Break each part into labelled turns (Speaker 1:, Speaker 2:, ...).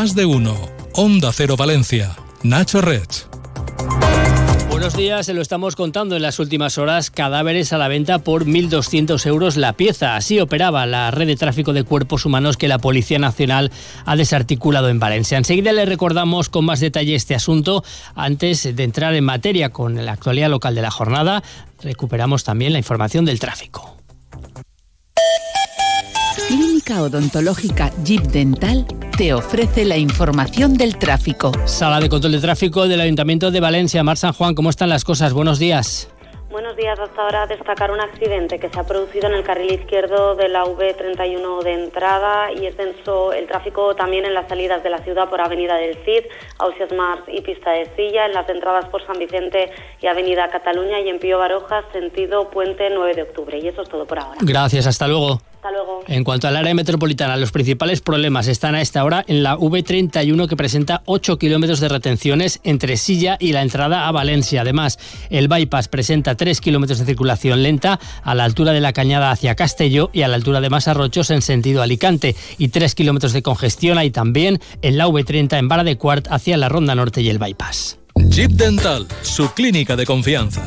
Speaker 1: Más de uno. Onda Cero Valencia. Nacho Red.
Speaker 2: Buenos días, se lo estamos contando en las últimas horas. Cadáveres a la venta por 1.200 euros la pieza. Así operaba la red de tráfico de cuerpos humanos que la Policía Nacional ha desarticulado en Valencia. Enseguida le recordamos con más detalle este asunto. Antes de entrar en materia con la actualidad local de la jornada, recuperamos también la información del tráfico.
Speaker 3: Clínica Odontológica Jeep Dental te ofrece la información del tráfico.
Speaker 2: Sala de control de tráfico del Ayuntamiento de Valencia. Mar San Juan, ¿cómo están las cosas? Buenos días.
Speaker 4: Buenos días. Hasta ahora destacar un accidente que se ha producido en el carril izquierdo de la V31 de entrada y es denso el tráfico también en las salidas de la ciudad por Avenida del Cid, Ausias Mars y Pista de Silla, en las entradas por San Vicente y Avenida Cataluña y en Pío Baroja, sentido Puente 9 de Octubre. Y eso es todo por ahora.
Speaker 2: Gracias, hasta luego.
Speaker 4: Hasta luego.
Speaker 2: En cuanto al área metropolitana, los principales problemas están a esta hora en la V31 que presenta 8 kilómetros de retenciones entre Silla y la entrada a Valencia. Además, el bypass presenta 3 kilómetros de circulación lenta a la altura de la cañada hacia Castelló y a la altura de Masarrochos en sentido Alicante y 3 kilómetros de congestión hay también en la V30 en Vara de Cuart hacia la Ronda Norte y el bypass.
Speaker 1: Jeep Dental, su clínica de confianza.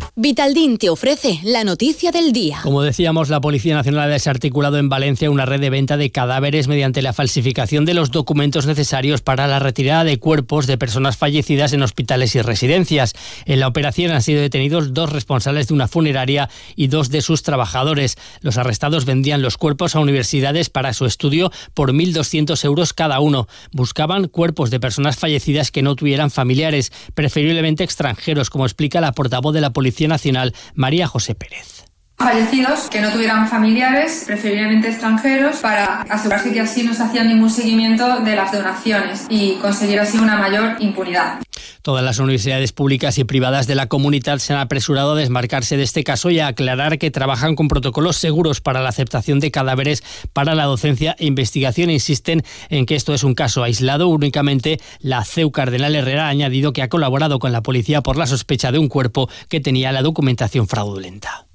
Speaker 5: Vitaldin te ofrece la noticia del día.
Speaker 2: Como decíamos, la Policía Nacional ha desarticulado en Valencia una red de venta de cadáveres mediante la falsificación de los documentos necesarios para la retirada de cuerpos de personas fallecidas en hospitales y residencias. En la operación han sido detenidos dos responsables de una funeraria y dos de sus trabajadores. Los arrestados vendían los cuerpos a universidades para su estudio por 1.200 euros cada uno. Buscaban cuerpos de personas fallecidas que no tuvieran familiares, preferiblemente extranjeros, como explica la portavoz de la Policía Nacional, María José Pérez.
Speaker 6: Fallecidos que no tuvieran familiares, preferiblemente extranjeros, para asegurarse que así no se hacía ningún seguimiento de las donaciones y conseguir así una mayor impunidad.
Speaker 2: Todas las universidades públicas y privadas de la comunidad se han apresurado a desmarcarse de este caso y a aclarar que trabajan con protocolos seguros para la aceptación de cadáveres para la docencia e investigación. Insisten en que esto es un caso aislado. Únicamente la CEU Cardenal Herrera ha añadido que ha colaborado con la policía por la sospecha de un cuerpo que tenía la documentación fraudulenta.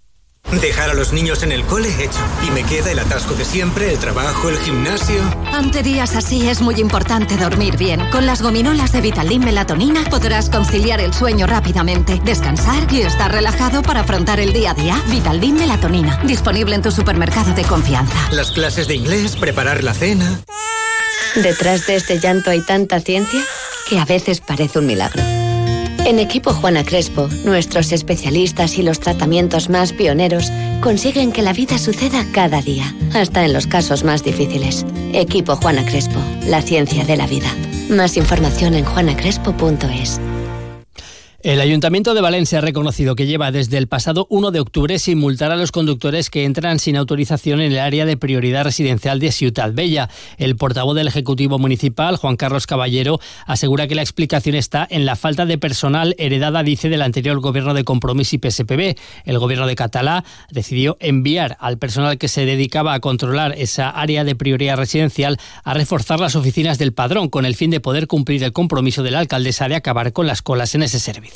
Speaker 7: Dejar a los niños en el cole hecho. Y me queda el atasco de siempre, el trabajo, el gimnasio.
Speaker 8: Ante días así es muy importante dormir bien. Con las gominolas de Vitaldin Melatonina podrás conciliar el sueño rápidamente, descansar y estar relajado para afrontar el día a día. Vitaldin Melatonina. Disponible en tu supermercado de confianza.
Speaker 7: Las clases de inglés, preparar la cena.
Speaker 9: Detrás de este llanto hay tanta ciencia que a veces parece un milagro. En Equipo Juana Crespo, nuestros especialistas y los tratamientos más pioneros consiguen que la vida suceda cada día, hasta en los casos más difíciles. Equipo Juana Crespo, la ciencia de la vida. Más información en juanacrespo.es.
Speaker 2: El Ayuntamiento de Valencia ha reconocido que lleva desde el pasado 1 de octubre sin multar a los conductores que entran sin autorización en el área de prioridad residencial de Ciudad Bella. El portavoz del Ejecutivo Municipal, Juan Carlos Caballero, asegura que la explicación está en la falta de personal heredada, dice, del anterior gobierno de Compromís y PSPB. El gobierno de Catalá decidió enviar al personal que se dedicaba a controlar esa área de prioridad residencial a reforzar las oficinas del padrón con el fin de poder cumplir el compromiso de la alcaldesa de acabar con las colas en ese servicio.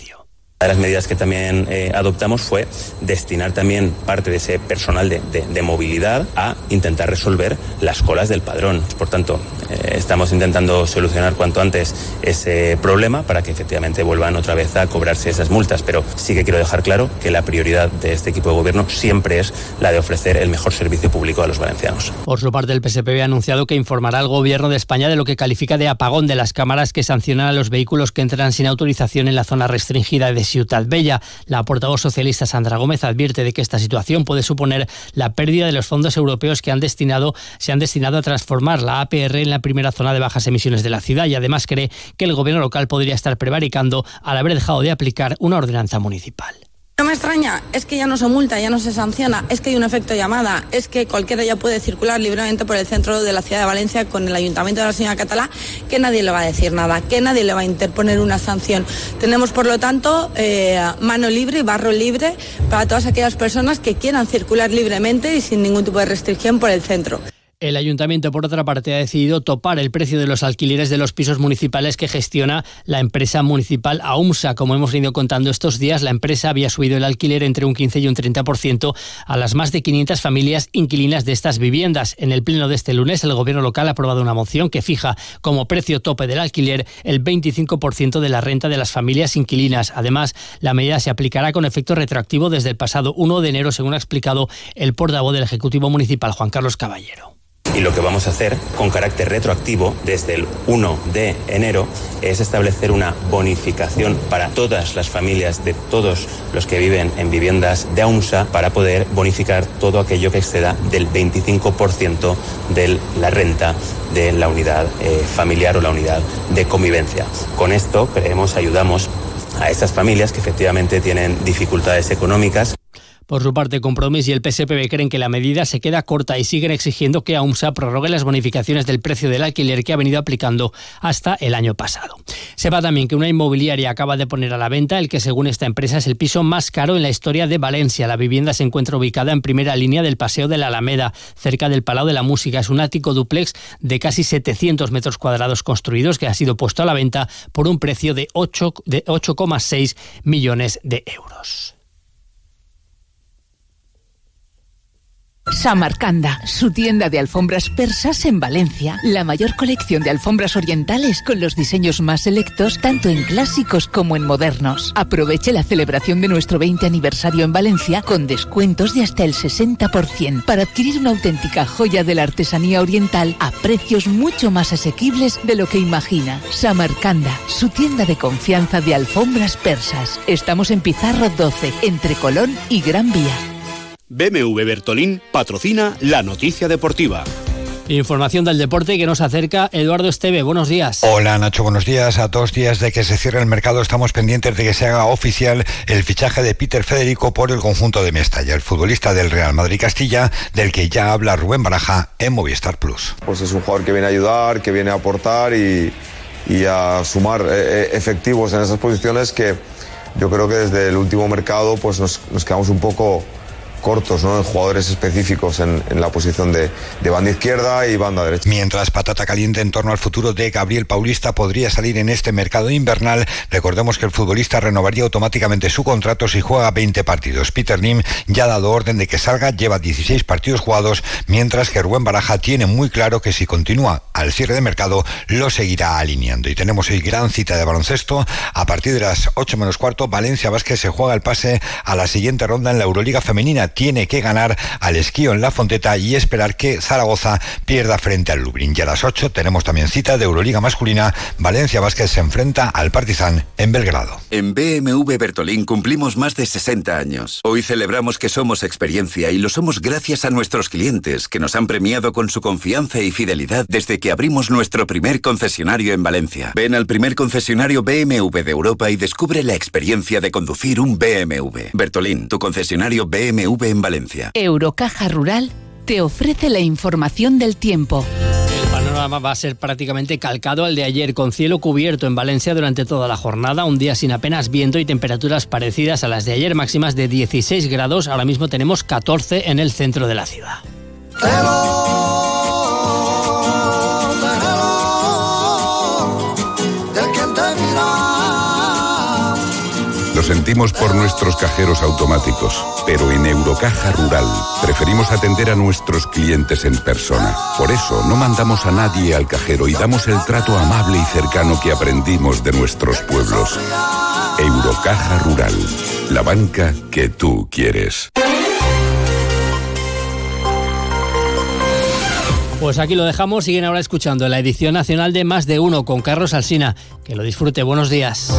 Speaker 10: De las medidas que también eh, adoptamos fue destinar también parte de ese personal de, movilidad a intentar resolver las colas del padrón. Por tanto, eh, estamos intentando solucionar cuanto antes ese problema para que efectivamente vuelvan otra vez a cobrarse esas multas. Pero sí que quiero dejar claro que la prioridad de este equipo de gobierno siempre es la de ofrecer el mejor servicio público a los valencianos.
Speaker 2: Por su parte, el PSPB ha anunciado que informará al gobierno de España de lo que califica de apagón de las cámaras que sancionan a los vehículos que entran sin autorización en la zona restringida de Ciudad Bella. La portavoz socialista Sandra Gómez advierte de que esta situación puede suponer la pérdida de los fondos europeos que han destinado, se han destinado a transformar la APR en la primera zona de bajas emisiones de la ciudad y además cree que el gobierno local podría estar prevaricando al haber dejado de aplicar una ordenanza municipal.
Speaker 11: No me extraña, es que ya no se multa, ya no se sanciona, es que hay un efecto llamada, es que cualquiera ya puede circular libremente por el centro de la ciudad de Valencia con el ayuntamiento de la señora Catalá, que nadie le va a decir nada, que nadie le va a interponer una sanción. Tenemos, por lo tanto, eh, mano libre y barro libre para todas aquellas personas que quieran circular libremente y sin ningún tipo de restricción por el centro.
Speaker 2: El ayuntamiento, por otra parte, ha decidido topar el precio de los alquileres de los pisos municipales que gestiona la empresa municipal AUMSA. Como hemos venido contando estos días, la empresa había subido el alquiler entre un 15 y un 30% a las más de 500 familias inquilinas de estas viviendas. En el pleno de este lunes, el gobierno local ha aprobado una moción que fija como precio tope del alquiler el 25% de la renta de las familias inquilinas. Además, la medida se aplicará con efecto retroactivo desde el pasado 1 de enero, según ha explicado el portavoz del Ejecutivo Municipal, Juan Carlos Caballero.
Speaker 10: Y lo que vamos a hacer con carácter retroactivo desde el 1 de enero es establecer una bonificación para todas las familias de todos los que viven en viviendas de AUMSA para poder bonificar todo aquello que exceda del 25% de la renta de la unidad eh, familiar o la unidad de convivencia. Con esto creemos ayudamos a estas familias que efectivamente tienen dificultades económicas.
Speaker 2: Por su parte, Compromís y el PSPB creen que la medida se queda corta y siguen exigiendo que AUMSA prorrogue las bonificaciones del precio del alquiler que ha venido aplicando hasta el año pasado. Sepa también que una inmobiliaria acaba de poner a la venta el que, según esta empresa, es el piso más caro en la historia de Valencia. La vivienda se encuentra ubicada en primera línea del Paseo de la Alameda, cerca del Palau de la Música. Es un ático duplex de casi 700 metros cuadrados construidos que ha sido puesto a la venta por un precio de 8,6 millones de euros.
Speaker 3: Samarcanda, su tienda de alfombras persas en Valencia. La mayor colección de alfombras orientales con los diseños más selectos, tanto en clásicos como en modernos. Aproveche la celebración de nuestro 20 aniversario en Valencia con descuentos de hasta el 60% para adquirir una auténtica joya de la artesanía oriental a precios mucho más asequibles de lo que imagina. Samarcanda, su tienda de confianza de alfombras persas. Estamos en Pizarro 12, entre Colón y Gran Vía.
Speaker 12: BMW Bertolín patrocina la noticia deportiva.
Speaker 2: Información del deporte que nos acerca Eduardo Esteve. Buenos días.
Speaker 13: Hola Nacho, buenos días. A dos días de que se cierre el mercado estamos pendientes de que se haga oficial el fichaje de Peter Federico por el conjunto de Mestalla, el futbolista del Real Madrid Castilla, del que ya habla Rubén Baraja en Movistar Plus.
Speaker 14: Pues es un jugador que viene a ayudar, que viene a aportar y, a sumar eh, eh, efectivos en esas posiciones que yo creo que desde el último mercado pues nos, nos quedamos un poco cortos, ¿no? En jugadores específicos en, la posición de, banda izquierda y banda derecha.
Speaker 13: Mientras patata caliente en torno al futuro de Gabriel Paulista podría salir en este mercado invernal, recordemos que el futbolista renovaría automáticamente su contrato si juega 20 partidos. Peter Lim ya ha dado orden de que salga, lleva 16 partidos jugados, mientras que Rubén Baraja tiene muy claro que si continúa al cierre de mercado, lo seguirá alineando. Y tenemos hoy gran cita de baloncesto. A partir de las 8 menos cuarto, Valencia Vázquez se juega el pase a la siguiente ronda en la Euroliga Femenina tiene que ganar al esquío en la Fonteta y esperar que Zaragoza pierda frente al Lublin. Y a las 8 tenemos también cita de Euroliga masculina. Valencia Vázquez se enfrenta al Partizan en Belgrado.
Speaker 15: En BMW Bertolín cumplimos más de 60 años. Hoy celebramos que somos experiencia y lo somos gracias a nuestros clientes que nos han premiado con su confianza y fidelidad desde que abrimos nuestro primer concesionario en Valencia. Ven al primer concesionario BMW de Europa y descubre la experiencia de conducir un BMW. Bertolín, tu concesionario BMW en Valencia.
Speaker 3: Eurocaja Rural te ofrece la información del tiempo.
Speaker 2: El panorama va a ser prácticamente calcado al de ayer, con cielo cubierto en Valencia durante toda la jornada, un día sin apenas viento y temperaturas parecidas a las de ayer, máximas de 16 grados. Ahora mismo tenemos 14 en el centro de la ciudad.
Speaker 16: Sentimos por nuestros cajeros automáticos, pero en Eurocaja Rural preferimos atender a nuestros clientes en persona. Por eso no mandamos a nadie al cajero y damos el trato amable y cercano que aprendimos de nuestros pueblos. Eurocaja Rural, la banca que tú quieres.
Speaker 2: Pues aquí lo dejamos, siguen ahora escuchando la edición nacional de Más de Uno con Carlos Alsina. Que lo disfrute, buenos días.